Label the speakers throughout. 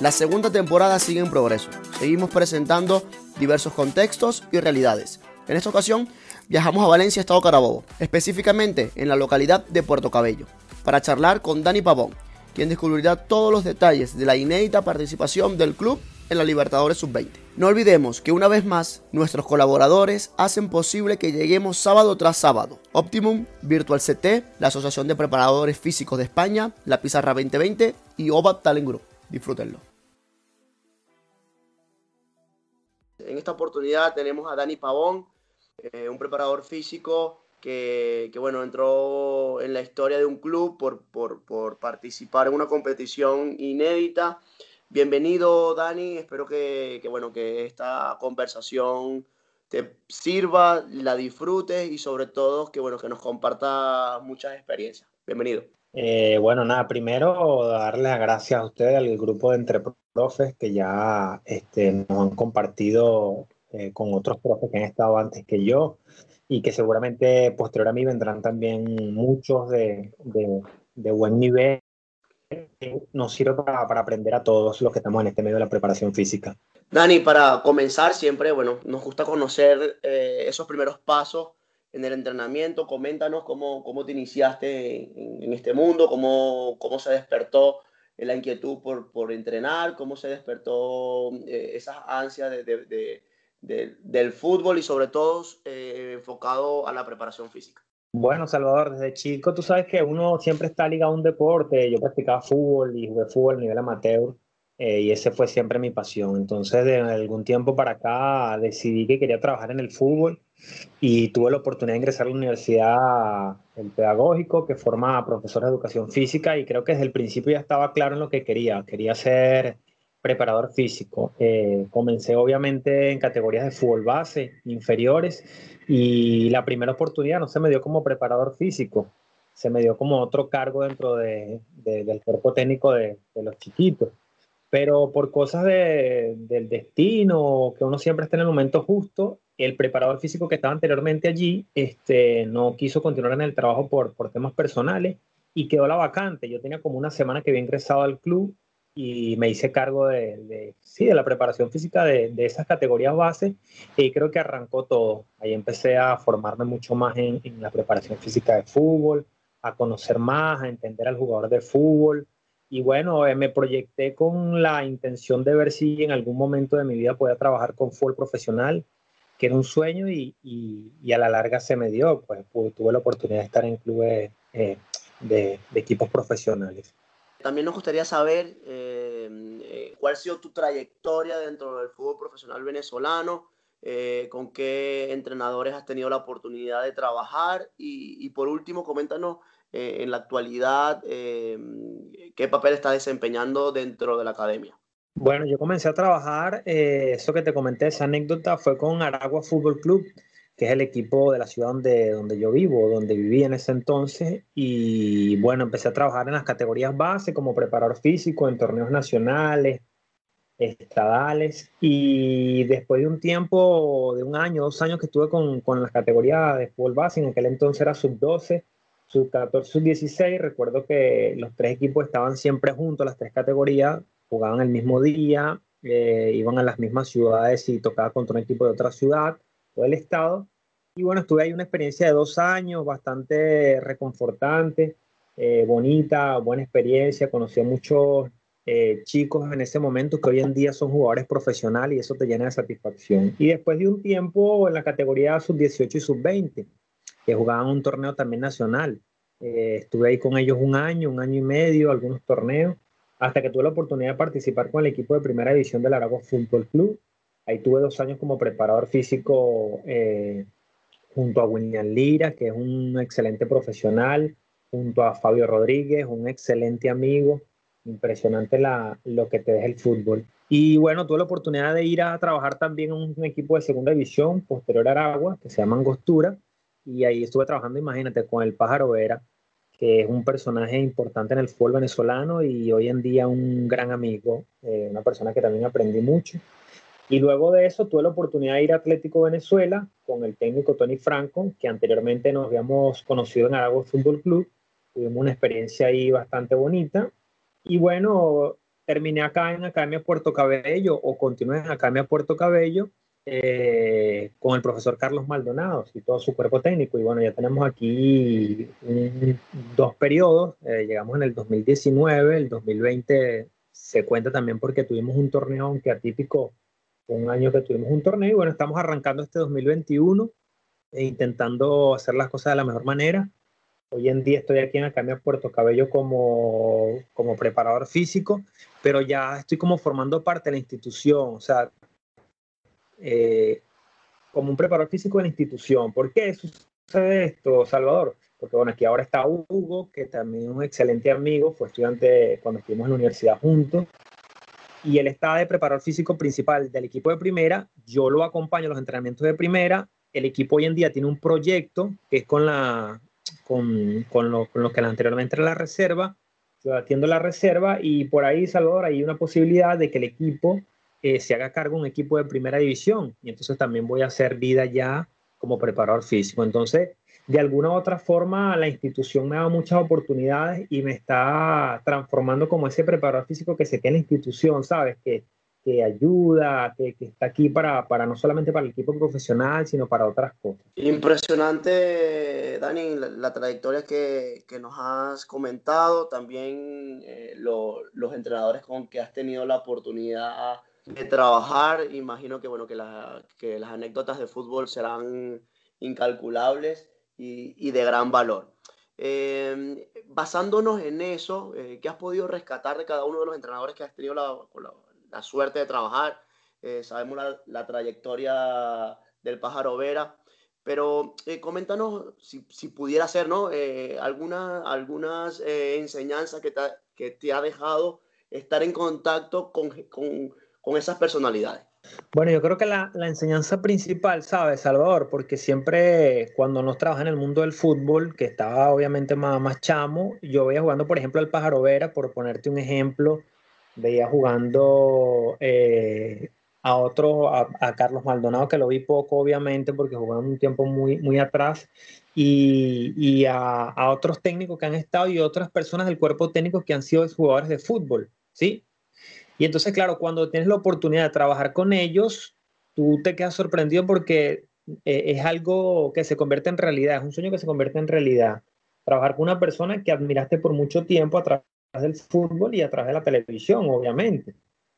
Speaker 1: La segunda temporada sigue en progreso. Seguimos presentando diversos contextos y realidades. En esta ocasión viajamos a Valencia, Estado Carabobo, específicamente en la localidad de Puerto Cabello, para charlar con Dani Pavón, quien descubrirá todos los detalles de la inédita participación del club en la Libertadores Sub-20. No olvidemos que una vez más, nuestros colaboradores hacen posible que lleguemos sábado tras sábado. Optimum, Virtual CT, la Asociación de Preparadores Físicos de España, la Pizarra 2020 y OVAP Talent Group. Disfrútenlo. En esta oportunidad tenemos a Dani Pavón, eh, un preparador físico que, bueno, entró en la historia de un club por, por, participar en una competición inédita. Bienvenido, Dani. Espero que, bueno, que esta conversación te sirva, la disfrutes y sobre todo que, bueno, que nos comparta muchas experiencias. Bienvenido.
Speaker 2: Eh, bueno, nada, primero darle las gracias a ustedes, al grupo de entre profes que ya este, nos han compartido eh, con otros profes que han estado antes que yo y que seguramente posterior a mí vendrán también muchos de, de, buen nivel. Nos sirve para, para, aprender a todos los que estamos en este medio de la preparación física.
Speaker 1: Dani, para comenzar siempre, bueno, nos gusta conocer eh, esos primeros pasos en el entrenamiento. Coméntanos cómo, cómo te iniciaste en, este mundo, cómo, cómo se despertó la inquietud por, por entrenar, cómo se despertó eh, esas ansias de, de, de, del fútbol y sobre todo eh, enfocado a la preparación física.
Speaker 2: Bueno, Salvador, desde chico tú sabes que uno siempre está ligado a un deporte. Yo practicaba fútbol y jugué fútbol a nivel amateur eh, y ese fue siempre mi pasión. Entonces, de algún tiempo para acá decidí que quería trabajar en el fútbol y tuve la oportunidad de ingresar a la universidad el pedagógico que forma profesor de educación física y creo que desde el principio ya estaba claro en lo que quería. Quería ser preparador físico. Eh, comencé obviamente en categorías de fútbol base, inferiores, y la primera oportunidad no se me dio como preparador físico, se me dio como otro cargo dentro de, del cuerpo técnico de, los chiquitos. Pero por cosas del destino, que uno siempre está en el momento justo, el preparador físico que estaba anteriormente allí este, no quiso continuar en el trabajo por, por temas personales y quedó la vacante. Yo tenía como una semana que había ingresado al club y me hice cargo de, de sí, de la preparación física de, de, esas categorías base y creo que arrancó todo. Ahí empecé a formarme mucho más en, en, la preparación física de fútbol, a conocer más, a entender al jugador de fútbol. Y bueno, eh, me proyecté con la intención de ver si en algún momento de mi vida podía trabajar con fútbol profesional que era un sueño y, y, a la larga se me dio, pues, tuve la oportunidad de estar en clubes eh, de, de, equipos profesionales.
Speaker 1: También nos gustaría saber eh, eh, cuál ha sido tu trayectoria dentro del fútbol profesional venezolano, con qué entrenadores has tenido la oportunidad de trabajar y, y por último, coméntanos en la actualidad qué papel estás desempeñando dentro de la academia.
Speaker 2: Bueno, yo comencé a trabajar, eh, eso que te comenté, esa anécdota fue con Aragua Fútbol Club, que es el equipo de la ciudad donde, donde yo vivo, donde viví en ese entonces. Y bueno, empecé a trabajar en las categorías base como preparador físico en torneos nacionales, estadales. Y después de un tiempo, de un año, dos años que estuve con, con las categorías de fútbol base, en aquel entonces era sub-12, sub-14, sub-16. Recuerdo que los tres equipos estaban siempre juntos, las tres categorías jugaban el mismo día, eh, iban a las mismas ciudades y tocaba contra un equipo de otra ciudad o del estado. Y bueno, estuve ahí una experiencia de dos años bastante reconfortante, eh, bonita, buena experiencia. Conocí a muchos eh, chicos en ese momento que hoy en día son jugadores profesionales y eso te llena de satisfacción. Y después de un tiempo en la categoría sub-18 y sub-20, que jugaban un torneo también nacional. estuve ahí con ellos un año, un año y medio, algunos torneos hasta que tuve la oportunidad de participar con el equipo de primera división del Aragua Fútbol Club. Ahí tuve dos años como preparador físico eh, junto a William Lira, que es un excelente profesional, junto a Fabio Rodríguez, un excelente amigo. Impresionante la, lo que te deja el fútbol. Y bueno, tuve la oportunidad de ir a trabajar también en un equipo de segunda división, posterior a Aragua, que se llama Angostura, y ahí estuve trabajando, imagínate, con el Pájaro Vera, que es un personaje importante en el fútbol venezolano y hoy en día un gran amigo, eh, una persona que también aprendí mucho. Y luego de eso tuve la oportunidad de ir a Atlético Venezuela con el técnico Tony Franco, que anteriormente nos habíamos conocido en Aragua Fútbol Club. Tuvimos una experiencia ahí bastante bonita. Y bueno, terminé acá en Academia Puerto Cabello o continué en Academia Puerto Cabello eh, con el profesor Carlos Maldonado y todo su cuerpo técnico. Y bueno, ya tenemos aquí dos periodos. Eh, llegamos en el 2019, el 2020 se cuenta también porque tuvimos un torneo, aunque atípico, un año que tuvimos un torneo y bueno, estamos arrancando este 2021 e intentando hacer las cosas de la mejor manera. Hoy en día estoy aquí en Academia Puerto Cabello como, como preparador físico, pero ya estoy como formando parte de la institución, o sea, eh, como un preparador físico de la institución. ¿Por qué sucede esto, Salvador? Porque bueno, aquí ahora está Hugo, que también es un excelente amigo, fue estudiante cuando estuvimos en la universidad juntos, y él está de preparador físico principal del equipo de primera, yo lo acompaño a los entrenamientos de primera, el equipo hoy en día tiene un proyecto que es con, la, con, con, lo, con lo que anteriormente era la reserva, yo atiendo la reserva y por ahí, Salvador, hay una posibilidad de que el equipo eh, se haga cargo un equipo de primera división. Y entonces también voy a hacer vida ya como preparador físico. Entonces, de alguna u otra forma la institución me ha dado muchas oportunidades y me está transformando como ese preparador físico que se queda en la institución, ¿sabes? Que, que ayuda, que, que, está aquí para, para no solamente para el equipo profesional, sino para otras cosas.
Speaker 1: Impresionante, Dani, la, la trayectoria que, que, nos has comentado, también eh, lo, los entrenadores con que has tenido la oportunidad de trabajar. Imagino que, bueno, que, la, que las anécdotas de fútbol serán incalculables y, de gran valor. Eh, basándonos en eso, eh, ¿qué has podido rescatar de cada uno de los entrenadores que has tenido la, la, suerte de trabajar? Eh, sabemos la, la, trayectoria del pájaro Vera, pero coméntanos si, si, pudiera ser, ¿no? alguna, algunas enseñanzas que te, que te, ha dejado estar en contacto con, con, con esas personalidades.
Speaker 2: Bueno, yo creo que la, la, enseñanza principal, ¿sabes, Salvador? Porque siempre cuando nos trabaja en el mundo del fútbol, que estaba obviamente más, más chamo, yo veía jugando, por ejemplo, al Pájaro Vera, por ponerte un ejemplo, veía jugando eh, a otro, a, Carlos Maldonado, que lo vi poco, obviamente, porque jugaba un tiempo muy, muy atrás, y, y a, a otros técnicos que han estado y otras personas del cuerpo técnico que han sido jugadores de fútbol, ¿sí? Y entonces, claro, cuando tienes la oportunidad de trabajar con ellos, tú te quedas sorprendido porque eh, es algo que se convierte en realidad, es un sueño que se convierte en realidad. Trabajar con una persona que admiraste por mucho tiempo a través del fútbol y a través de la televisión, obviamente.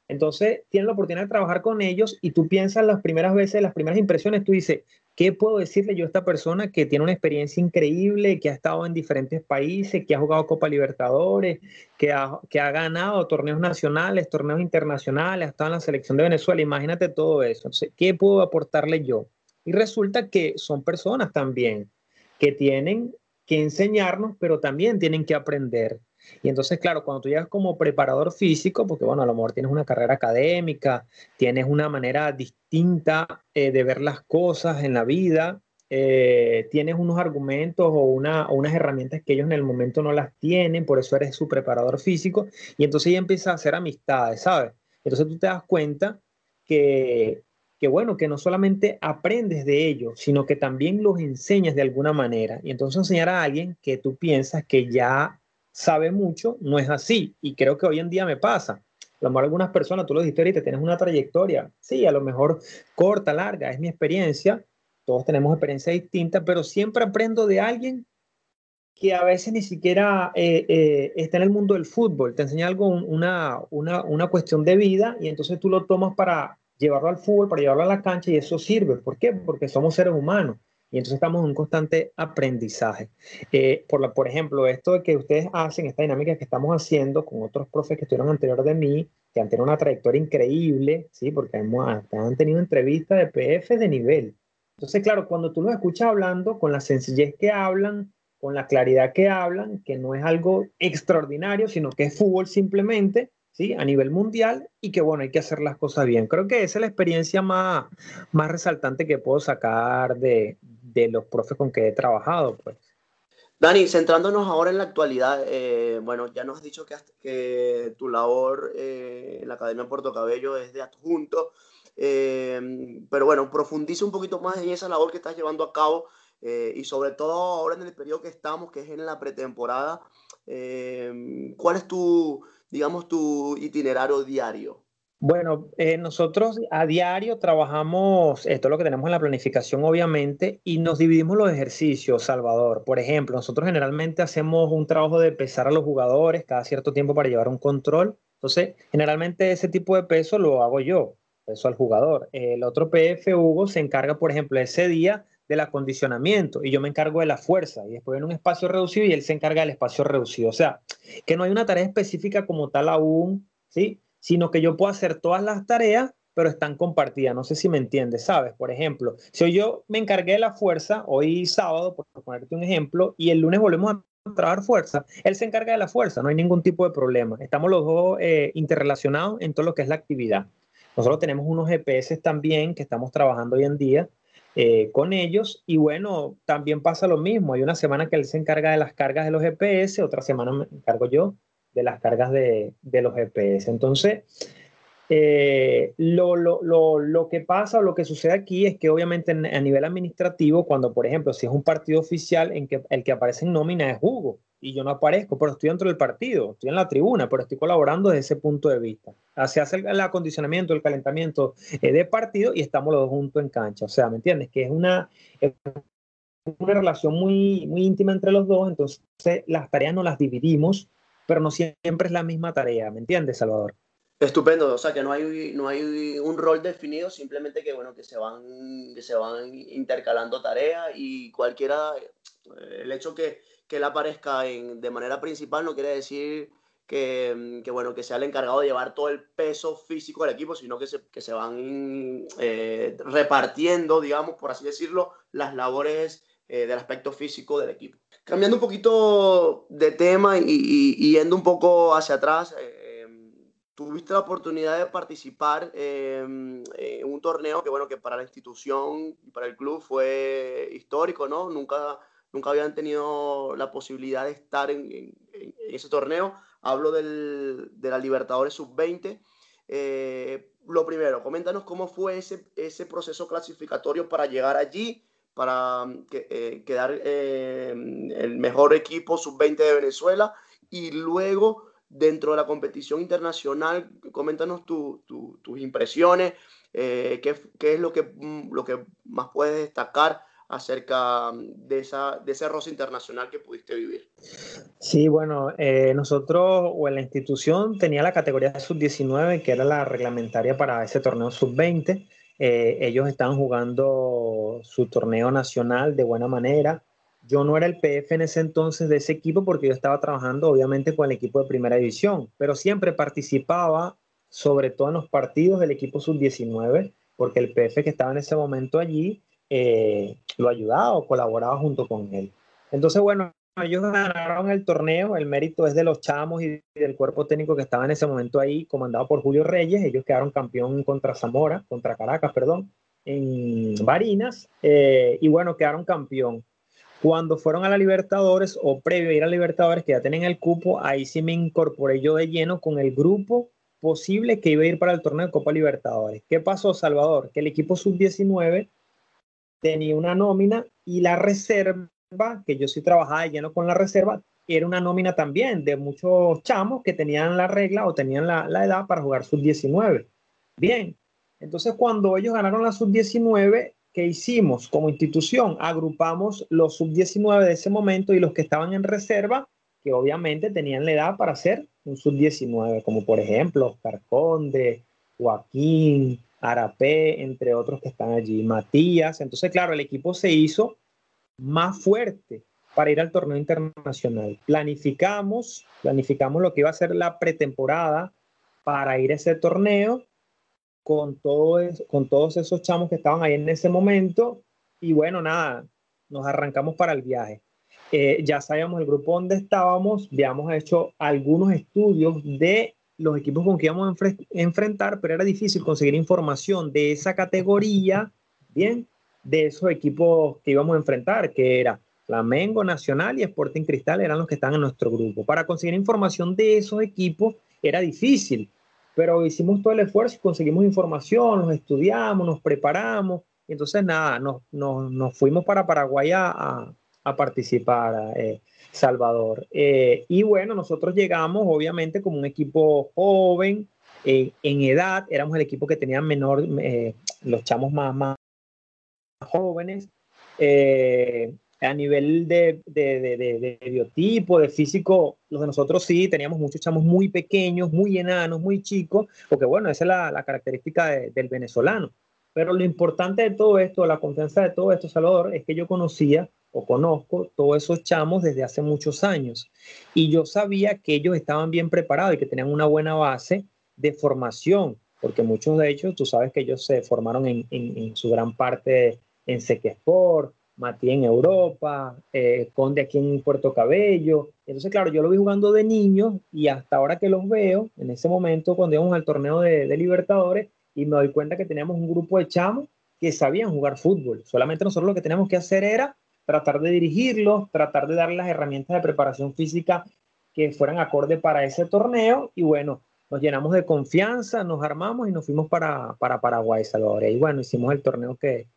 Speaker 2: Entonces, tienes la oportunidad de trabajar con ellos y tú piensas las primeras veces, las primeras impresiones, tú dices, ¿qué puedo decirle yo a esta persona que tiene una experiencia increíble, que ha estado en diferentes países, que ha jugado Copa Libertadores, que ha, que ha ganado torneos nacionales, torneos internacionales, ha estado en la selección de Venezuela? Imagínate todo eso. Entonces, ¿qué puedo aportarle yo? Y resulta que son personas también que tienen que enseñarnos, pero también tienen que aprender. Y entonces, claro, cuando tú llegas como preparador físico, porque bueno, a lo mejor tienes una carrera académica, tienes una manera distinta eh, de ver las cosas en la vida, eh, tienes unos argumentos o, una, o, unas herramientas que ellos en el momento no las tienen, por eso eres su preparador físico, y entonces ya empiezas a hacer amistades, ¿sabes? Entonces tú te das cuenta que, que bueno, que no solamente aprendes de ellos, sino que también los enseñas de alguna manera. Y entonces enseñar a alguien que tú piensas que ya sabe mucho, no es así. Y creo que hoy en día me pasa. A lo mejor algunas personas, tú lo dijiste ahorita, tienes una trayectoria, sí, a lo mejor corta, larga, es mi experiencia, todos tenemos experiencia distinta, pero siempre aprendo de alguien que a veces ni siquiera eh, eh, está en el mundo del fútbol, te enseña algo, una, una, una cuestión de vida y entonces tú lo tomas para llevarlo al fútbol, para llevarlo a la cancha y eso sirve. ¿Por qué? Porque somos seres humanos y entonces estamos en un constante aprendizaje. Eh, por, la, por ejemplo, esto de que ustedes hacen, esta dinámica que estamos haciendo con otros profes que estuvieron anterior de mí, que han tenido una trayectoria increíble, ¿sí? porque hemos, han tenido entrevistas de PF de nivel. Entonces, claro, cuando tú los escuchas hablando, con la sencillez que hablan, con la claridad que hablan, que no es algo extraordinario, sino que es fútbol simplemente, ¿sí? A nivel mundial y que bueno, hay que hacer las cosas bien. Creo que esa es la experiencia más, más resaltante que puedo sacar de, de los profes con que he trabajado, pues.
Speaker 1: Dani, centrándonos ahora en la actualidad, eh, bueno, ya nos has dicho que, que tu labor eh, en la Academia Puerto Cabello es de adjunto, eh, pero bueno, profundiza un poquito más en esa labor que estás llevando a cabo y sobre todo ahora en el periodo que estamos, que es en la pretemporada, ¿cuál es tu, digamos, tu itinerario diario?
Speaker 2: Bueno, eh, nosotros a diario trabajamos, esto es lo que tenemos en la planificación obviamente, y nos dividimos los ejercicios, Salvador. Por ejemplo, nosotros generalmente hacemos un trabajo de pesar a los jugadores cada cierto tiempo para llevar un control. Entonces, generalmente ese tipo de peso lo hago yo, peso al jugador. El otro PF, Hugo, se encarga, por ejemplo, ese día del acondicionamiento y yo me encargo de la fuerza y después en un espacio reducido y él se encarga del espacio reducido. O sea, que no hay una tarea específica como tal aún, ¿sí? Sino que yo puedo hacer todas las tareas, pero están compartidas. No sé si me entiendes, ¿sabes? Por ejemplo, si hoy yo me encargué de la fuerza, hoy sábado, por ponerte un ejemplo, y el lunes volvemos a trabajar fuerza, él se encarga de la fuerza, no hay ningún tipo de problema. Estamos los dos eh, interrelacionados en todo lo que es la actividad. Nosotros tenemos unos GPS también que estamos trabajando hoy en día eh, con ellos y bueno, también pasa lo mismo. Hay una semana que él se encarga de las cargas de los GPS, otra semana me encargo yo de las cargas de, los GPS. Entonces, eh, lo, que pasa o lo que sucede aquí es que obviamente a nivel administrativo, cuando por ejemplo, si es un partido oficial en que el que aparece en nómina es Hugo y yo no aparezco, pero estoy dentro del partido, estoy en la tribuna, pero estoy colaborando desde ese punto de vista. Se hace el, acondicionamiento, el calentamiento eh, de partido y estamos los dos juntos en cancha. O sea, ¿me entiendes? Que es una, una relación muy, muy íntima entre los dos, entonces las tareas no las dividimos pero no siempre es la misma tarea, ¿me entiendes, Salvador?
Speaker 1: Estupendo, o sea que no hay, no hay un rol definido, simplemente que bueno, que se van, que se van intercalando tareas y cualquiera, el hecho que, que él aparezca en, de manera principal no quiere decir que, que, bueno, que sea el encargado de llevar todo el peso físico del equipo, sino que se, que se van eh, repartiendo, digamos, por así decirlo, las labores eh, del aspecto físico del equipo. Cambiando un poquito de tema y, yendo un poco hacia atrás, eh, tuviste la oportunidad de participar en un torneo que, bueno, que para la institución y para el club fue histórico, ¿no? Nunca, nunca habían tenido la posibilidad de estar en, ese torneo. Hablo del, de la Libertadores Sub-20. Eh, lo primero, coméntanos cómo fue ese, ese proceso clasificatorio para llegar allí para mm, eh, quedar eh, el mejor equipo sub-20 de Venezuela y luego dentro de la competición internacional, coméntanos tus impresiones, eh, qué, qué, es lo que, mm, lo que más puedes destacar acerca mm, de, esa, de ese roce internacional que pudiste vivir.
Speaker 2: Sí, bueno, nosotros o en la institución tenía la categoría sub-19, que era la reglamentaria para ese torneo sub-20. Eh, ellos estaban jugando su torneo nacional de buena manera. Yo no era el PF en ese entonces de ese equipo porque yo estaba trabajando obviamente con el equipo de primera división, pero siempre participaba sobre todo en los partidos del equipo sub-19 porque el PF que estaba en ese momento allí eh, lo ayudaba o colaboraba junto con él. Entonces, bueno, ellos ganaron el torneo, el mérito es de los chamos y del cuerpo técnico que estaba en ese momento ahí, comandado por Julio Reyes. Ellos quedaron campeón contra Zamora, contra Caracas, perdón, en Barinas, eh, y bueno, quedaron campeón. Cuando fueron a la Libertadores o previo a ir a Libertadores, que ya tenían el cupo, ahí sí me incorporé yo de lleno con el grupo posible que iba a ir para el torneo de Copa Libertadores. ¿Qué pasó, Salvador? Que el equipo sub-19 tenía una nómina y la reserva que yo sí trabajaba lleno con la reserva, era una nómina también de muchos chamos que tenían la regla o tenían la, edad para jugar sub-19. Bien, entonces cuando ellos ganaron la sub-19, ¿qué hicimos como institución? Agrupamos los sub-19 de ese momento y los que estaban en reserva, que obviamente tenían la edad para ser un sub-19, como por ejemplo Oscar Conde, Joaquín, Arapé, entre otros que están allí, Matías. Entonces, claro, el equipo se hizo más fuerte para ir al torneo internacional. Planificamos, planificamos lo que iba a ser la pretemporada para ir a ese torneo con, todo con todos esos chamos que estaban ahí en ese momento. Y bueno, nada, nos arrancamos para el viaje. Eh, ya sabíamos el grupo donde estábamos, habíamos hecho algunos estudios de los equipos con que íbamos a enfrentar, pero era difícil conseguir información de esa categoría, bien, de esos equipos que íbamos a enfrentar, que era Flamengo Nacional y Sporting Cristal eran los que estaban en nuestro grupo. Para conseguir información de esos equipos era difícil, pero hicimos todo el esfuerzo y conseguimos información, nos estudiamos, nos preparamos. Y entonces, nada, nos, nos, fuimos para Paraguay a, a, participar, eh, Salvador. Eh, y bueno, nosotros llegamos, obviamente, como un equipo joven, eh, en edad, éramos el equipo que tenía menor, los chamos más, más jóvenes. a nivel de, de, de, de, biotipo, de físico, los de nosotros sí, teníamos muchos chamos muy pequeños, muy enanos, muy chicos, porque bueno, esa es la, la característica del venezolano. Pero lo importante de todo esto, la confianza de todo esto, Salvador, es que yo conocía o conozco todos esos chamos desde hace muchos años. Y yo sabía que ellos estaban bien preparados y que tenían una buena base de formación, porque muchos de ellos, tú sabes que ellos se formaron en, en, su gran parte en Sequesport, Mati en Europa, eh, Conde aquí en Puerto Cabello. Entonces, claro, yo lo vi jugando de niño y hasta ahora que los veo, en ese momento cuando íbamos al torneo de, de Libertadores, y me doy cuenta que teníamos un grupo de chamos que sabían jugar fútbol. Solamente nosotros lo que teníamos que hacer era tratar de dirigirlos, tratar de darles las herramientas de preparación física que fueran acorde para ese torneo y bueno, nos llenamos de confianza, nos armamos y nos fuimos para, para Paraguay, Salvador. Y bueno, hicimos el torneo que,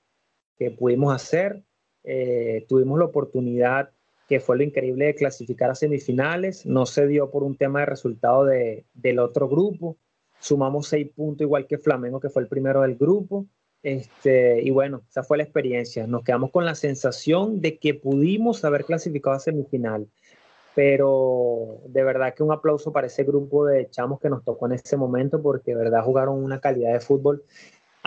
Speaker 2: que pudimos hacer. Eh, tuvimos la oportunidad, que fue lo increíble, de clasificar a semifinales. No se dio por un tema de resultado de, del otro grupo sumamos seis puntos igual que Flamengo, que fue el primero del grupo. Este, y bueno, esa fue la experiencia. Nos quedamos con la sensación de que pudimos haber clasificado a semifinal. Pero de verdad que un aplauso para ese grupo de chamos que nos tocó en ese momento, porque de verdad jugaron una calidad de fútbol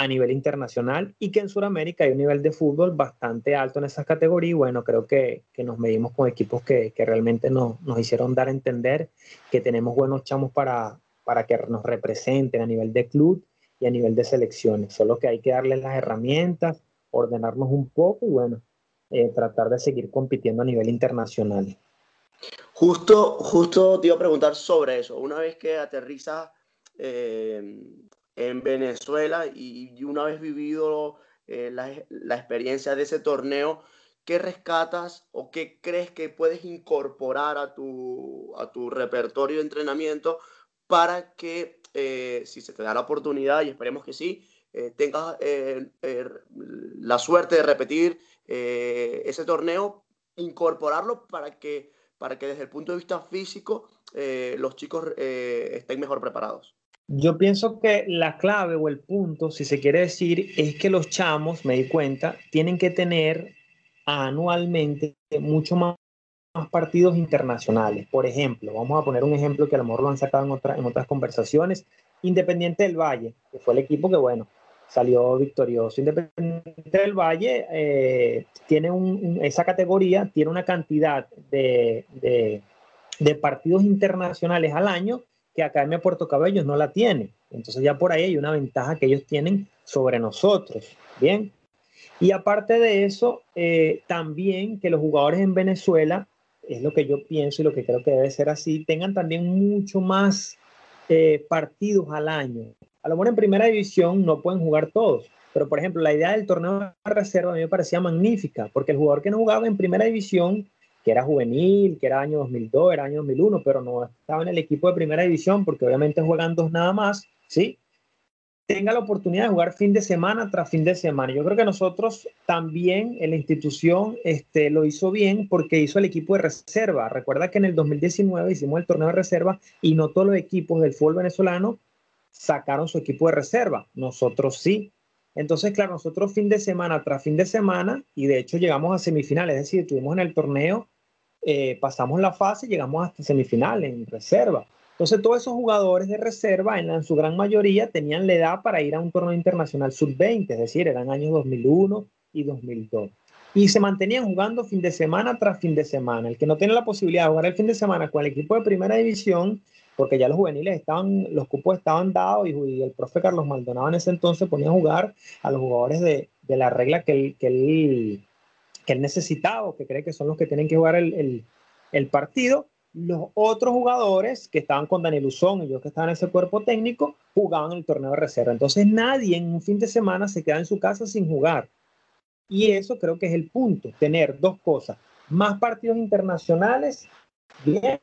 Speaker 2: a nivel internacional y que en Sudamérica hay un nivel de fútbol bastante alto en esas categorías. Y bueno, creo que, que nos medimos con equipos que, que realmente nos, nos hicieron dar a entender que tenemos buenos chamos para, para que nos representen a nivel de club y a nivel de selecciones. Solo que hay que darles las herramientas, ordenarnos un poco y bueno, eh, tratar de seguir compitiendo a nivel internacional.
Speaker 1: Justo, justo te iba a preguntar sobre eso. Una vez que aterrizas eh, en Venezuela y, una vez vivido eh, la, la, experiencia de ese torneo, ¿qué rescatas o qué crees que puedes incorporar a tu, a tu repertorio de entrenamiento para que eh, si se te da la oportunidad, y esperemos que sí, eh, tengas la suerte de repetir ese torneo, incorporarlo para que, para que desde el punto de vista físico los chicos estén mejor preparados.
Speaker 2: Yo pienso que la clave o el punto, si se quiere decir, es que los chamos, me di cuenta, tienen que tener anualmente mucho más partidos internacionales. Por ejemplo, vamos a poner un ejemplo que a lo mejor lo han sacado en, en otras conversaciones. Independiente del Valle, que fue el equipo que, bueno, salió victorioso. Independiente del Valle eh, tiene un, esa categoría, tiene una cantidad de, de, partidos internacionales al año que Academia Puerto Cabellos no la tiene. Entonces ya por ahí hay una ventaja que ellos tienen sobre nosotros. Bien. Y aparte de eso, eh, también que los jugadores en Venezuela es lo que yo pienso y lo que creo que debe ser así, tengan también mucho más eh, partidos al año. A lo mejor en primera división no pueden jugar todos, pero por ejemplo, la idea del torneo de reserva a mí me parecía magnífica, porque el jugador que no jugaba en primera división, que era juvenil, que era año 2002, era año 2001, pero no estaba en el equipo de primera división, porque obviamente juegan dos nada más, ¿sí? tenga la oportunidad de jugar fin de semana tras fin de semana. Yo creo que nosotros también en la institución este, lo hizo bien porque hizo el equipo de reserva. Recuerda que en el 2019 hicimos el torneo de reserva y no todos los equipos del fútbol venezolano sacaron su equipo de reserva. Nosotros sí. Entonces, claro, nosotros fin de semana tras fin de semana y de hecho llegamos a semifinales, es decir, estuvimos en el torneo, eh, pasamos la fase y llegamos hasta semifinales en reserva. Entonces, todos esos jugadores de reserva, en, su gran mayoría, tenían la edad para ir a un torneo internacional sub-20, es decir, eran años 2001 y 2002. Y se mantenían jugando fin de semana tras fin de semana. El que no tiene la posibilidad de jugar el fin de semana con el equipo de primera división, porque ya los juveniles estaban, los cupos estaban dados y, el profe Carlos Maldonado en ese entonces ponía a jugar a los jugadores de, de la regla que él, que, él, que él necesitaba o que cree que son los que tienen que jugar el, el, partido los otros jugadores que estaban con Daniel Uzón y yo que estaban en ese cuerpo técnico jugaban el torneo de reserva. Entonces nadie en un fin de semana se queda en su casa sin jugar. Y eso creo que es el punto, tener dos cosas, más partidos internacionales, bien,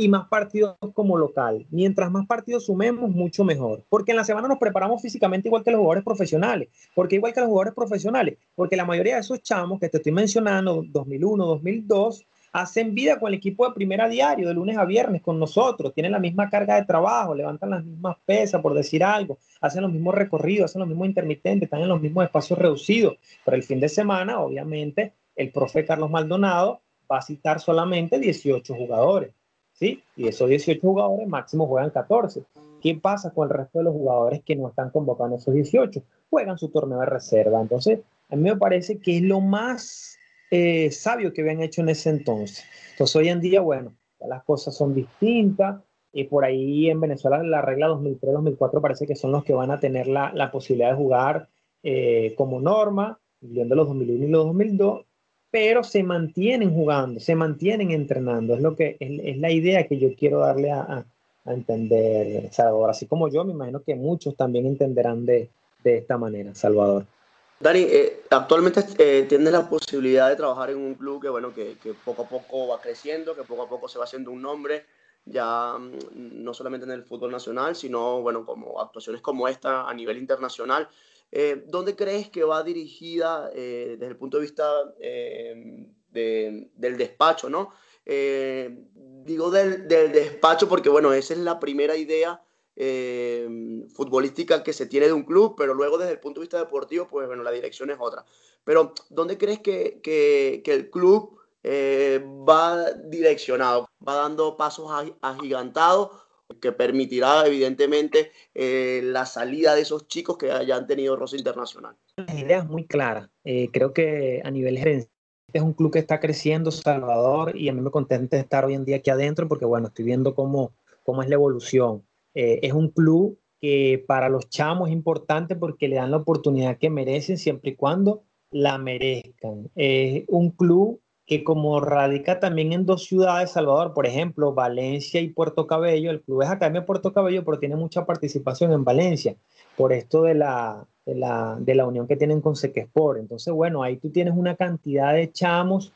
Speaker 2: y más partidos como local. Mientras más partidos sumemos, mucho mejor. Porque en la semana nos preparamos físicamente igual que los jugadores profesionales. porque igual que los jugadores profesionales? Porque la mayoría de esos chamos que te estoy mencionando, 2001, 2002, hacen vida con el equipo de primera diario, de lunes a viernes con nosotros, tienen la misma carga de trabajo, levantan las mismas pesas, por decir algo, hacen los mismos recorridos, hacen los mismos intermitentes, están en los mismos espacios reducidos. Pero el fin de semana, obviamente, el profe Carlos Maldonado va a citar solamente 18 jugadores. ¿Sí? Y esos 18 jugadores máximo juegan 14. ¿Qué pasa con el resto de los jugadores que no están convocando esos 18? Juegan su torneo de reserva. Entonces, a mí me parece que es lo más eh, sabio que habían hecho en ese entonces. Entonces, hoy en día, bueno, las cosas son distintas. Y por ahí en Venezuela la regla 2003-2004 parece que son los que van a tener la, la posibilidad de jugar eh, como norma, viendo los 2001 y los 2002, pero se mantienen jugando, se mantienen entrenando. Es, lo que, es, la idea que yo quiero darle a, a, entender, Salvador. Así como yo, me imagino que muchos también entenderán de, de esta manera, Salvador.
Speaker 1: Dani, eh, actualmente eh, tienes la posibilidad de trabajar en un club que, bueno, que, que, poco a poco va creciendo, que poco a poco se va haciendo un nombre, ya mm, no solamente en el fútbol nacional, sino, bueno, como actuaciones como esta a nivel internacional. Eh, ¿Dónde crees que va dirigida eh, desde el punto de vista eh, del despacho, no? digo del, despacho porque, bueno, esa es la primera idea futbolística que se tiene de un club, pero luego desde el punto de vista deportivo, pues, bueno, la dirección es otra. Pero, ¿dónde crees que, que, que el club va direccionado? ¿Va dando pasos agigantados que permitirá evidentemente eh, la salida de esos chicos que hayan tenido rosa internacional.
Speaker 2: La idea es muy clara. Eh, creo que a nivel gerencial es un club que está creciendo, Salvador, y a mí me contenta estar hoy en día aquí adentro porque, bueno, estoy viendo cómo, cómo es la evolución. Eh, es un club que para los chamos es importante porque le dan la oportunidad que merecen siempre y cuando la merezcan. Es un club que como radica también en dos ciudades, Salvador, por ejemplo, Valencia y Puerto Cabello, el club es Academia Puerto Cabello, pero tiene mucha participación en Valencia, por esto de la, de la, de la unión que tienen con Sequesport. Entonces, bueno, ahí tú tienes una cantidad de chamos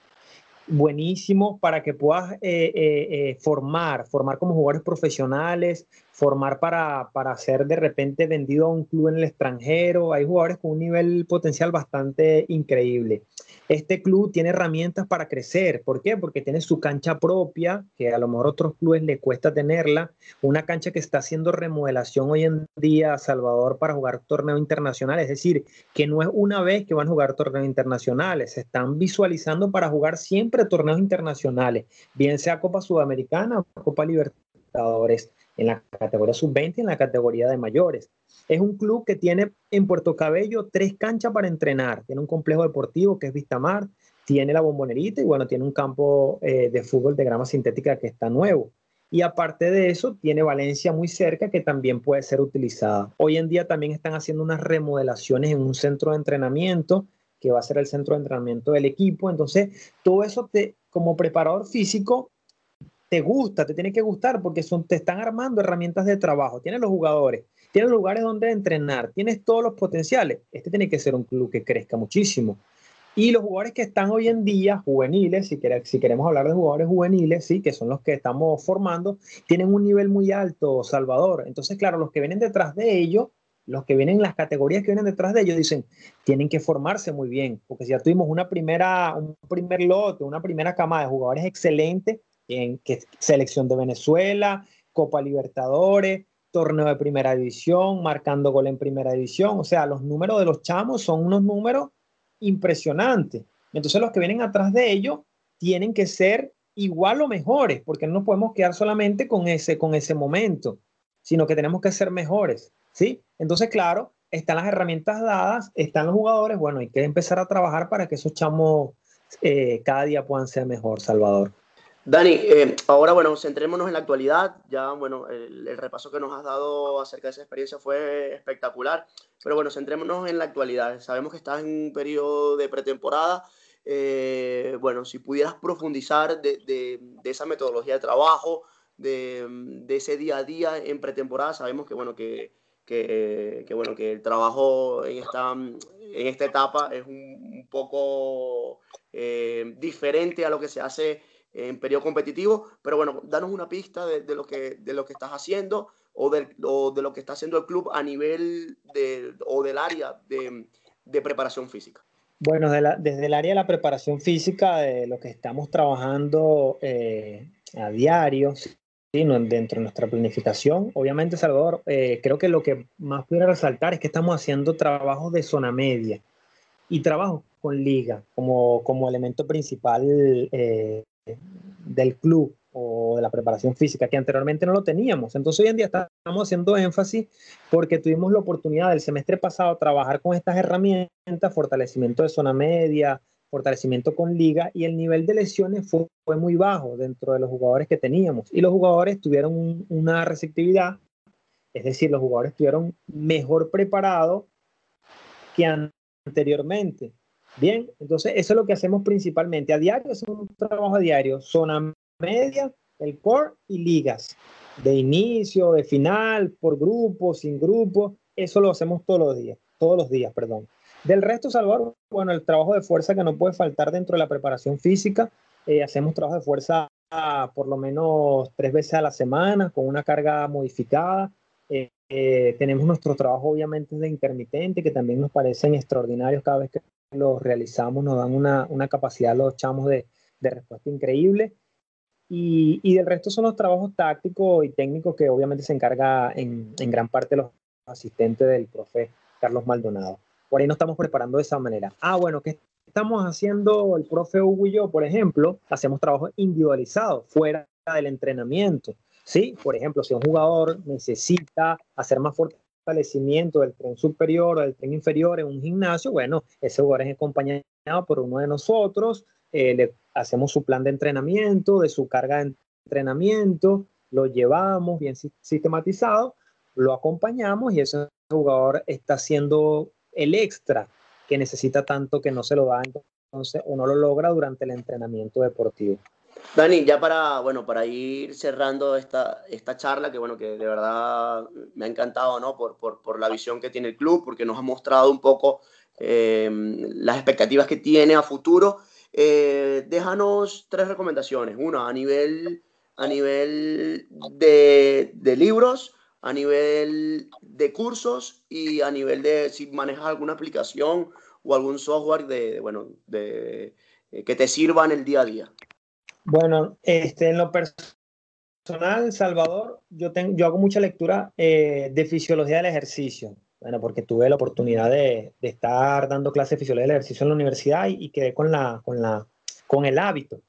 Speaker 2: buenísimos para que puedas eh, eh, eh, formar, formar como jugadores profesionales, formar para, para ser de repente vendido a un club en el extranjero. Hay jugadores con un nivel potencial bastante increíble. Este club tiene herramientas para crecer. ¿Por qué? Porque tiene su cancha propia, que a lo mejor a otros clubes le cuesta tenerla. Una cancha que está haciendo remodelación hoy en día, Salvador, para jugar torneo internacional. Es decir, que no es una vez que van a jugar torneos internacionales. Se están visualizando para jugar siempre torneos internacionales, bien sea Copa Sudamericana o Copa Libertadores en la categoría sub-20 y en la categoría de mayores. Es un club que tiene en Puerto Cabello tres canchas para entrenar. Tiene un complejo deportivo que es Vistamar, tiene la bombonerita y bueno, tiene un campo eh, de fútbol de grama sintética que está nuevo. Y aparte de eso, tiene Valencia muy cerca que también puede ser utilizada. Hoy en día también están haciendo unas remodelaciones en un centro de entrenamiento que va a ser el centro de entrenamiento del equipo. Entonces, todo eso te, como preparador físico te gusta, te tiene que gustar porque son, te están armando herramientas de trabajo. Tienes los jugadores, tienes lugares donde entrenar, tienes todos los potenciales. Este tiene que ser un club que crezca muchísimo. Y los jugadores que están hoy en día, juveniles, si, si queremos hablar de jugadores juveniles, sí, que son los que estamos formando, tienen un nivel muy alto, Salvador. Entonces, claro, los que vienen detrás de ellos, los que vienen, las categorías que vienen detrás de ellos, dicen, tienen que formarse muy bien, porque ya tuvimos una primera, un primer lote, una primera cama de jugadores excelentes, en que, selección de Venezuela, Copa Libertadores, torneo de primera división, marcando gol en primera división. O sea, los números de los chamos son unos números impresionantes. Entonces los que vienen atrás de ellos tienen que ser igual o mejores, porque no nos podemos quedar solamente con ese, con ese momento, sino que tenemos que ser mejores, ¿sí? Entonces, claro, están las herramientas dadas, están los jugadores, bueno, hay que empezar a trabajar para que esos chamos eh, cada día puedan ser mejor, Salvador.
Speaker 1: Dani, eh, ahora bueno, centrémonos en la actualidad. Ya, bueno, el, repaso que nos has dado acerca de esa experiencia fue espectacular. Pero bueno, centrémonos en la actualidad. Sabemos que estás en un periodo de pretemporada. Eh, bueno, si pudieras profundizar de, de, esa metodología de trabajo, de, de, ese día a día en pretemporada, sabemos que, bueno, que, que, bueno, que el trabajo en esta, en esta etapa es un, un poco eh, diferente a lo que se hace en periodo competitivo, pero bueno, danos una pista de, lo, que, de lo que estás haciendo o de, de, lo que está haciendo el club a nivel de, o del área de, preparación física.
Speaker 2: Bueno, desde el área de la preparación física, de lo que estamos trabajando eh, a diario, dentro de nuestra planificación. Obviamente, Salvador, eh, creo que lo que más pudiera resaltar es que estamos haciendo trabajos de zona media y trabajos con liga como, como elemento principal eh, del club o de la preparación física, que anteriormente no lo teníamos. Entonces hoy en día estamos haciendo énfasis porque tuvimos la oportunidad del semestre pasado trabajar con estas herramientas, fortalecimiento de zona media, fortalecimiento con liga y el nivel de lesiones fue, muy bajo dentro de los jugadores que teníamos. Y los jugadores tuvieron una receptividad, es decir, los jugadores estuvieron mejor preparados que anteriormente. Bien, entonces eso es lo que hacemos principalmente. A diario es un trabajo a diario, zona media, el core y ligas. De inicio, de final, por grupo, sin grupo. Eso lo hacemos todos los días, todos los días, perdón. Del resto, Salvador, bueno, el trabajo de fuerza que no puede faltar dentro de la preparación física. Eh, hacemos trabajo de fuerza por lo menos tres veces a la semana con una carga modificada. Eh, eh, tenemos nuestro trabajo obviamente de intermitente que también nos parecen extraordinarios cada vez que los realizamos, nos dan una, una capacidad los chamos de, de respuesta increíble. Y, y, del resto son los trabajos tácticos y técnicos que obviamente se encarga en, en gran parte los asistentes del profe Carlos Maldonado por ahí nos estamos preparando de esa manera. Ah, bueno, ¿qué estamos haciendo el profe Hugo y yo, por ejemplo? Hacemos trabajo individualizado, fuera del entrenamiento. ¿sí? Por ejemplo, si un jugador necesita hacer más fortalecimiento del tren superior o del tren inferior en un gimnasio, bueno, ese jugador es acompañado por uno de nosotros, eh, le hacemos su plan de entrenamiento, de su carga de entrenamiento, lo llevamos bien sistematizado, lo acompañamos y ese jugador está haciendo el extra que necesita tanto que no se lo da entonces o no lo logra durante el entrenamiento deportivo.
Speaker 1: Dani, ya para, bueno, para ir cerrando esta, esta charla, que bueno, que de verdad me ha encantado, ¿no? Por, por, por la visión que tiene el club, porque nos ha mostrado un poco eh, las expectativas que tiene a futuro. Eh, déjanos tres recomendaciones. Una, a nivel, a nivel de, de libros, a nivel de cursos y a nivel de si manejas alguna aplicación o algún software de, bueno, de, eh, que te sirva en el día a día.
Speaker 2: Bueno, este, en lo personal, Salvador, yo, tengo, yo hago mucha lectura eh, de fisiología del ejercicio. Bueno, porque tuve la oportunidad de, estar dando clases de fisiología del ejercicio en la universidad y, y, quedé con, la, con, la, con el hábito.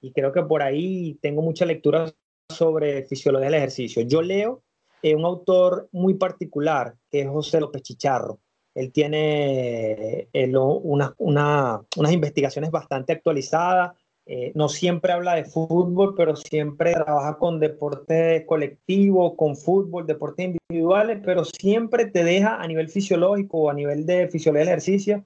Speaker 2: Y creo que por ahí tengo mucha lectura sobre fisiología del ejercicio. Yo leo eh, un autor muy particular, que es José López Chicharro. Él tiene eh, unas investigaciones bastante actualizadas. Eh, no siempre habla de fútbol, pero siempre trabaja con deporte colectivo, con fútbol, deportes individuales, pero siempre te deja a nivel fisiológico o a nivel de fisiología del ejercicio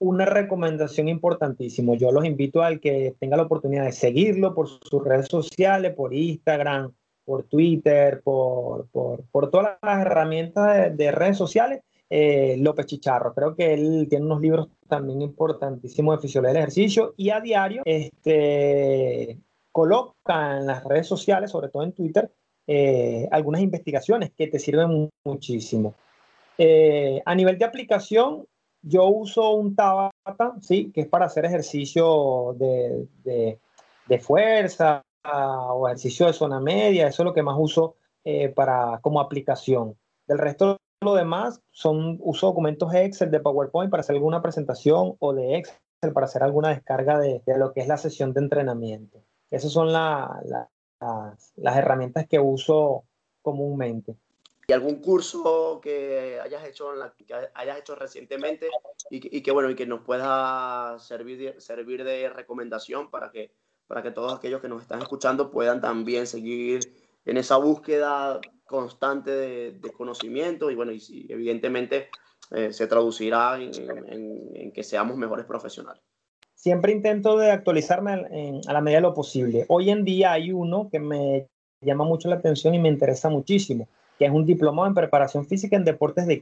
Speaker 2: una recomendación importantísima. Yo los invito al que tenga la oportunidad de seguirlo por sus redes sociales, por Instagram, por Twitter, por, por, por todas las herramientas de, redes sociales, eh, López Chicharro. Creo que él tiene unos libros también importantísimos de fisiología del ejercicio y a diario este, coloca en las redes sociales, sobre todo en Twitter, eh, algunas investigaciones que te sirven muchísimo. Eh, a nivel de aplicación, yo uso un Tabata, ¿sí? que es para hacer ejercicio de, de, de fuerza, o ejercicio de zona media, eso es lo que más uso para, como aplicación. Del resto, lo demás son uso documentos Excel de PowerPoint para hacer alguna presentación o de Excel para hacer alguna descarga de, lo que es la sesión de entrenamiento. Esas son la, las, herramientas que uso comúnmente.
Speaker 1: ¿Y algún curso que hayas hecho, en la, que hayas hecho recientemente y que, bueno, y que nos pueda servir servir de recomendación para que para que todos aquellos que nos están escuchando puedan también seguir en esa búsqueda constante de, conocimiento y bueno, y, evidentemente eh, se traducirá en, que seamos mejores profesionales.
Speaker 2: Siempre intento de actualizarme a la medida de lo posible. Hoy en día hay uno que me llama mucho la atención y me interesa muchísimo, que es un diplomado en preparación física en deportes de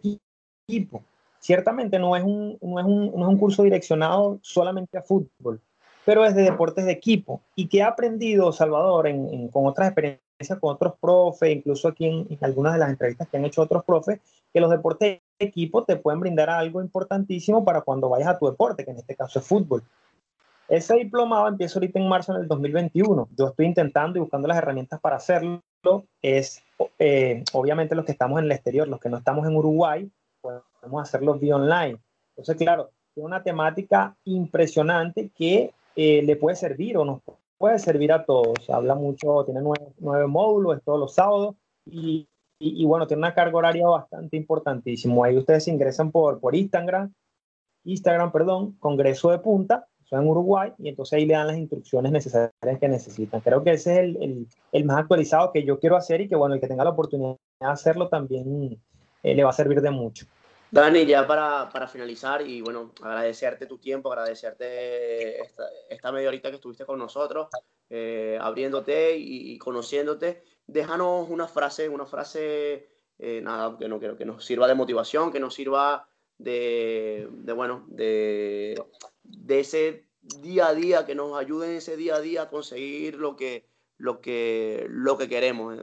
Speaker 2: equipo. ciertamente no es un, no es un, no es un curso direccionado solamente a fútbol, pero es de deportes de equipo. ¿Y que ha aprendido Salvador en, con otras experiencias, con otros profes, incluso aquí en, en, algunas de las entrevistas que han hecho otros profes, que los deportes de equipo te pueden brindar algo importantísimo para cuando vayas a tu deporte, que en este caso es fútbol. Ese diplomado empieza ahorita en marzo en el 2021. Yo estoy intentando y buscando las herramientas para hacerlo. Es eh, obviamente los que estamos en el exterior, los que no estamos en Uruguay, podemos hacerlo vía online. Entonces, claro, tiene una temática impresionante que eh, le puede servir o nos puede servir a todos. Habla mucho, tiene nueve, nueve módulos, es todos los sábados y, y, bueno, tiene una carga horaria bastante importantísima. Ahí ustedes ingresan por, por Instagram, Instagram, perdón, Congreso de Punta, son en Uruguay, y entonces ahí le dan las instrucciones necesarias que necesitan. Creo que ese es el, el, el más actualizado que yo quiero hacer y que bueno, el que tenga la oportunidad de hacerlo también eh, le va a servir de mucho.
Speaker 1: Dani, ya para, para, finalizar y bueno, agradecerte tu tiempo, agradecerte esta, esta media horita que estuviste con nosotros, eh, abriéndote y, conociéndote. Déjanos una frase, una frase, eh, nada, que, no, que, que nos sirva de motivación, que nos sirva de, de bueno, de, de, ese día a día, que nos ayude en ese día a día a conseguir lo que, lo que, lo que queremos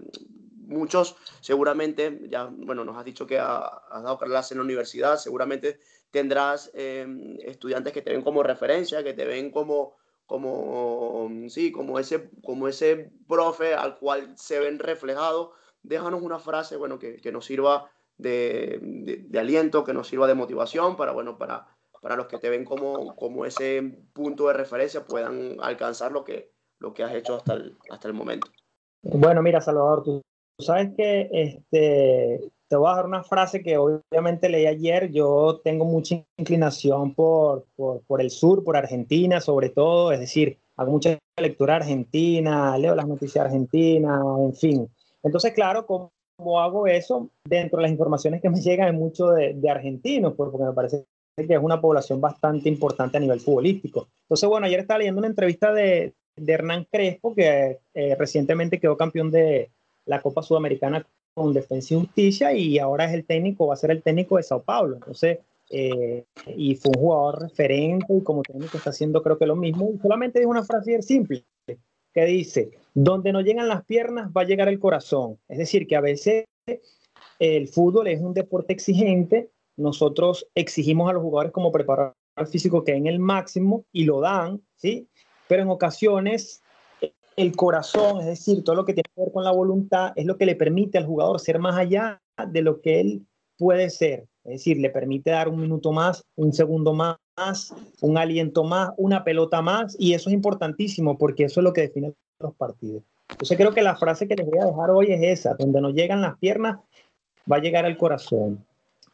Speaker 1: muchos seguramente, ya, bueno, nos has dicho que ha, has dado clases en la universidad, seguramente tendrás eh, estudiantes que te ven como referencia, que te ven como, como, sí, como ese, como ese profe al cual se ven reflejados. Déjanos una frase, bueno, que, que nos sirva de, aliento, que nos sirva de motivación para, bueno, para, para los que te ven como, como ese punto de referencia puedan alcanzar lo que, lo que has hecho hasta el, hasta el momento.
Speaker 2: Bueno, mira, Salvador, tú sabes que este, te voy a dar una frase que obviamente leí ayer. Yo tengo mucha inclinación por, por, el sur, por Argentina sobre todo, es decir, hago mucha lectura argentina, leo las noticias argentinas, en fin. Entonces, claro, como, hago eso, dentro de las informaciones que me llegan hay mucho de, de argentinos, porque me parece que es una población bastante importante a nivel futbolístico. Entonces, bueno, ayer estaba leyendo una entrevista de, de Hernán Crespo, que eh, recientemente quedó campeón de, la Copa Sudamericana con Defensa y Justicia y ahora es el técnico, va a ser el técnico de Sao Paulo. Entonces, eh, y fue un jugador referente y como técnico está haciendo creo que lo mismo. Y solamente dijo una frase simple que dice, donde no llegan las piernas va a llegar el corazón. Es decir, que a veces el fútbol es un deporte exigente, nosotros exigimos a los jugadores como preparar físico que den el máximo y lo dan, ¿sí? Pero en ocasiones el corazón, es decir, todo lo que tiene que ver con la voluntad, es lo que le permite al jugador ser más allá de lo que él puede ser. Es decir, le permite dar un minuto más, un segundo más, un aliento más, una pelota más, y eso es importantísimo porque eso es lo que define los partidos. Entonces creo que la frase que les voy a dejar hoy es esa, donde no llegan las piernas, va a llegar el corazón.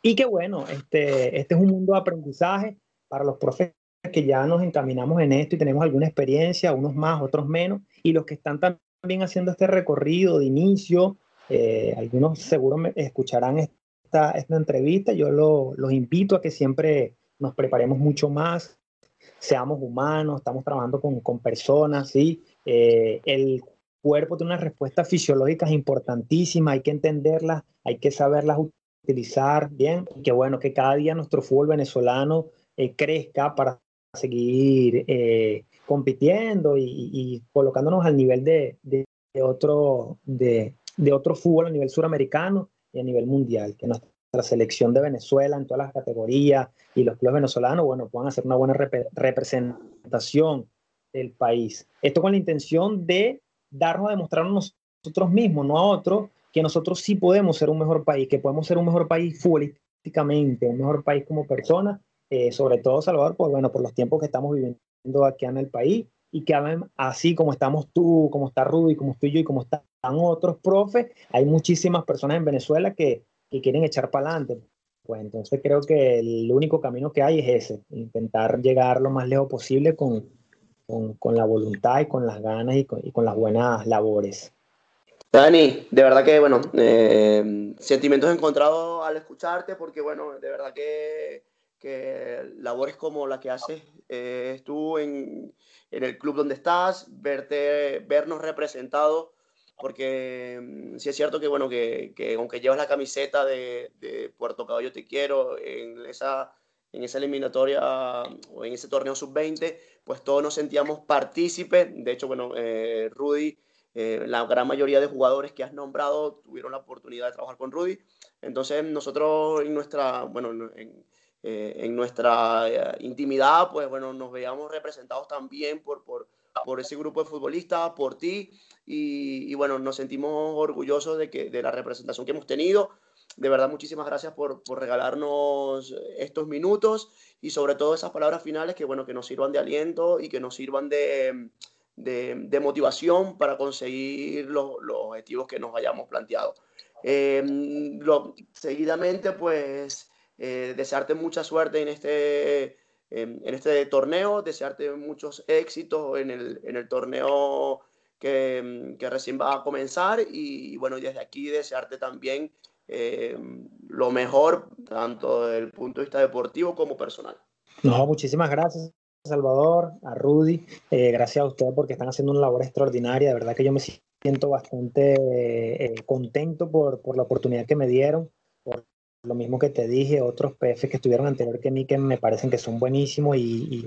Speaker 2: Y que bueno, este, este es un mundo de aprendizaje para los profes que ya nos encaminamos en esto y tenemos alguna experiencia, unos más, otros menos, y los que están también haciendo este recorrido de inicio, eh, algunos seguro escucharán esta, esta entrevista, yo lo, los invito a que siempre nos preparemos mucho más, seamos humanos, estamos trabajando con, con personas, ¿sí? Eh, el cuerpo tiene unas respuestas fisiológicas importantísimas, hay que entenderlas, hay que saberlas utilizar bien, y que bueno, que cada día nuestro fútbol venezolano eh, crezca para seguir compitiendo y, y, colocándonos al nivel de, de, de otro, de, de, otro fútbol a nivel suramericano y a nivel mundial, que nuestra selección de Venezuela en todas las categorías y los clubes venezolanos, bueno, puedan hacer una buena rep representación del país. Esto con la intención de darnos a demostrarnos nosotros mismos, no a otros, que nosotros sí podemos ser un mejor país, que podemos ser un mejor país futbolísticamente, un mejor país como personas eh, sobre todo Salvador, pues bueno, por los tiempos que estamos viviendo aquí en el país y que así como estamos tú, como está Rudy, como estoy yo y como están otros profes, hay muchísimas personas en Venezuela que, que quieren echar para adelante. Pues entonces creo que el único camino que hay es ese, intentar llegar lo más lejos posible con, con, con la voluntad y con las ganas y con, y con, las buenas labores.
Speaker 1: Dani, de verdad que, bueno, eh, sentimientos encontrados al escucharte, porque, bueno, de verdad que que labores como la que haces eh, tú en, en, el club donde estás, verte, vernos representados porque mm, sí es cierto que, bueno, que, que aunque llevas la camiseta de, de, Puerto Caballo Te Quiero en esa, en esa eliminatoria o en ese torneo sub-20, pues todos nos sentíamos partícipes. De hecho, bueno, eh, Rudy, eh, la gran mayoría de jugadores que has nombrado tuvieron la oportunidad de trabajar con Rudy. Entonces, nosotros en nuestra, bueno, en, eh, en nuestra intimidad, pues bueno, nos veíamos representados también por, por, por ese grupo de futbolistas, por ti, y, bueno, nos sentimos orgullosos de, que, de la representación que hemos tenido. De verdad, muchísimas gracias por, por regalarnos estos minutos y sobre todo esas palabras finales que, bueno, que nos sirvan de aliento y que nos sirvan de, de, de motivación para conseguir los, los, objetivos que nos hayamos planteado. Eh, lo, seguidamente, pues, eh, desearte mucha suerte en este en, este torneo, desearte muchos éxitos en el, en el torneo que, que, recién va a comenzar y, bueno, desde aquí desearte también eh, lo mejor, tanto desde el punto de vista deportivo como personal.
Speaker 2: No, muchísimas gracias. Salvador, a Rudy, eh, gracias a ustedes porque están haciendo una labor extraordinaria, de verdad que yo me siento bastante eh, contento por, por, la oportunidad que me dieron, por lo mismo que te dije, otros PF que estuvieron anterior que mí que me parecen que son buenísimos y,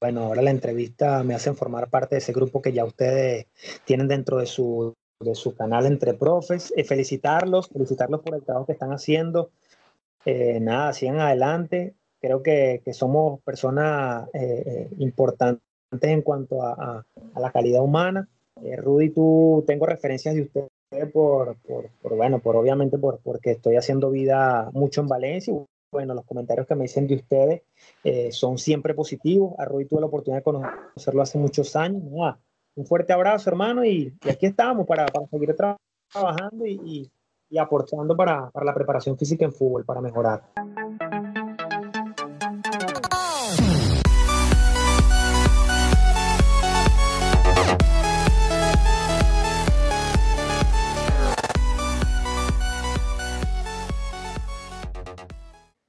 Speaker 2: bueno, ahora la entrevista me hacen formar parte de ese grupo que ya ustedes tienen dentro de su, de su canal entre profes. Eh, felicitarlos, felicitarlos por el trabajo que están haciendo. Eh, nada, sigan adelante. Creo que, somos personas eh, importantes en cuanto a, a, la calidad humana. Rudy, tú tengo referencias de ustedes por, por, por, bueno, por obviamente por, porque estoy haciendo vida mucho en Valencia. Bueno, los comentarios que me dicen de ustedes eh, son siempre positivos. A tuve la oportunidad de conocerlo hace muchos años. Ah, un fuerte abrazo, hermano, y, y aquí estamos para, para seguir tra trabajando y, y, y aportando para, para la preparación física en fútbol, para mejorar.